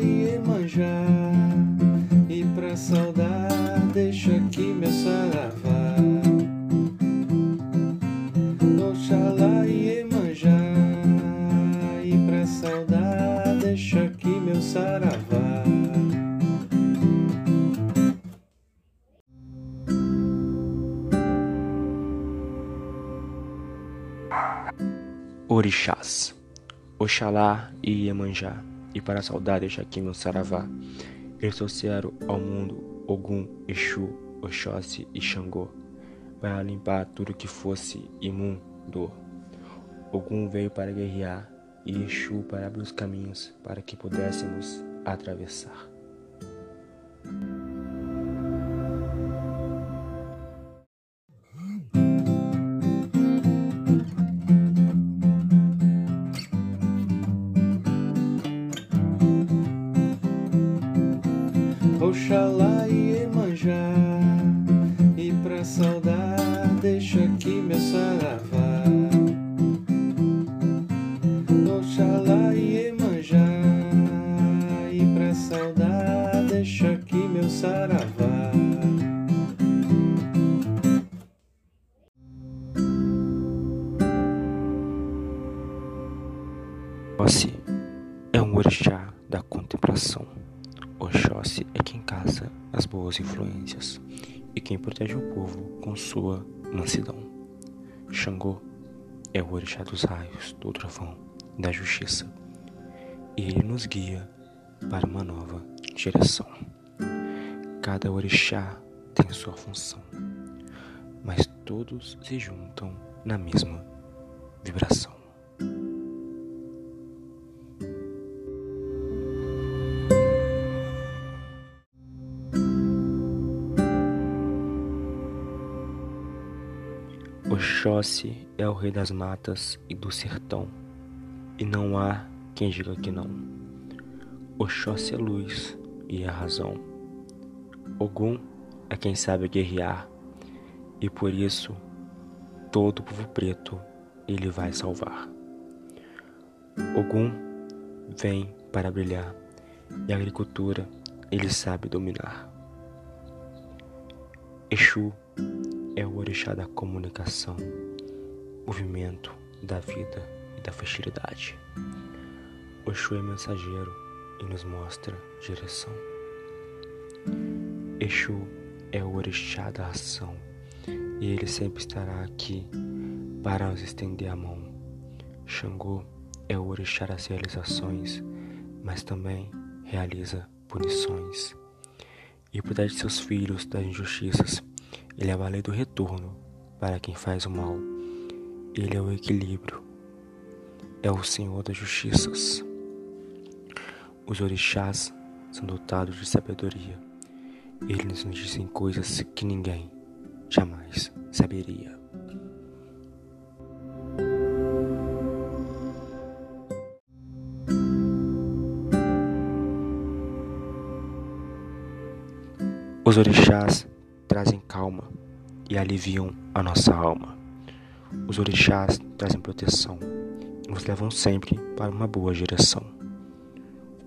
E Iemanjá E pra saudar deixa aqui meu saravá. Oxalá e Iemanjá E pra saudar deixa aqui meu saravá. Orixás, Oxalá e Iemanjá e para a saudade deixa aqui meu saravá. Eles trouxeram ao mundo Ogum, Exu, Oxóssi e Xangô, para limpar tudo que fosse imundo. Ogum veio para guerrear e Exu para abrir os caminhos para que pudéssemos atravessar. Oxalá e Emanjá, e pra saudade deixa aqui meu saravá. Oxalá e Emanjá, e pra saudade deixa aqui meu saravá. Oxóssi é um orixá da contemplação. Oxóssi é quem caça as boas influências e quem protege o povo com sua mansidão. Xangô é o orixá dos raios, do trovão, da justiça, e ele nos guia para uma nova direção. Cada orixá tem sua função, mas todos se juntam na mesma vibração. Oxóssi é o rei das matas e do sertão, e não há quem diga que não. Oxóssi é luz e é razão. Ogum é quem sabe guerrear, e por isso todo o povo preto ele vai salvar. Ogum vem para brilhar, e a agricultura ele sabe dominar. Exu é o orixá da comunicação, movimento da vida e da fertilidade. Oxu é mensageiro e nos mostra direção. Exu é o orixá da ação e ele sempre estará aqui para nos estender a mão. Xangô é o orixá das realizações, mas também realiza punições. E protege seus filhos das injustiças ele é a lei do retorno para quem faz o mal. Ele é o equilíbrio. É o Senhor das justiças. Os orixás são dotados de sabedoria. Eles nos dizem coisas que ninguém jamais saberia. Os orixás trazem calma e aliviam a nossa alma. Os orixás trazem proteção e nos levam sempre para uma boa direção.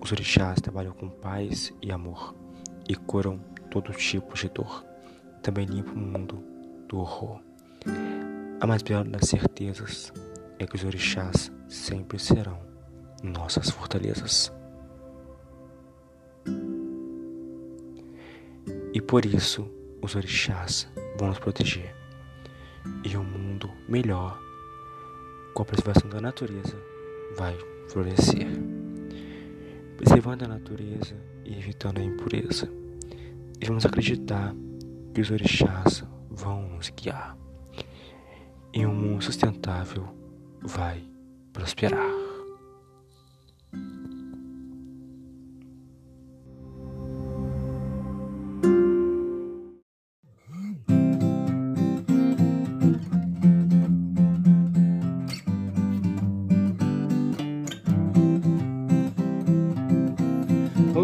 Os orixás trabalham com paz e amor e curam todo tipo de dor. Também limpam o mundo do horror. A mais bela das certezas é que os orixás sempre serão nossas fortalezas. E por isso os orixás vão nos proteger e um mundo melhor com a preservação da natureza vai florescer. Preservando a natureza e evitando a impureza. Vamos acreditar que os orixás vão nos guiar. E um mundo sustentável vai prosperar.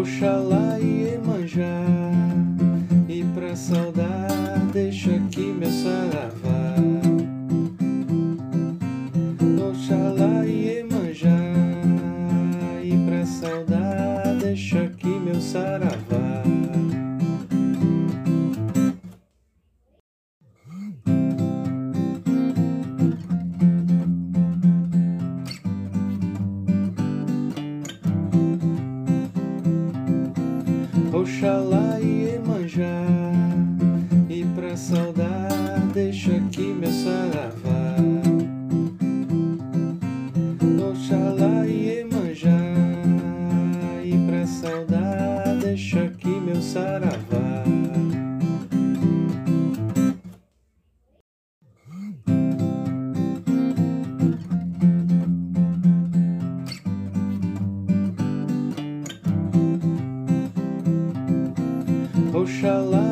Oxalá e Emanjá, e pra saudade deixa aqui meu saravá. deixa aqui meu saravá Oxalá e manjá, E pra saudar, deixa aqui meu saravá. Oxalá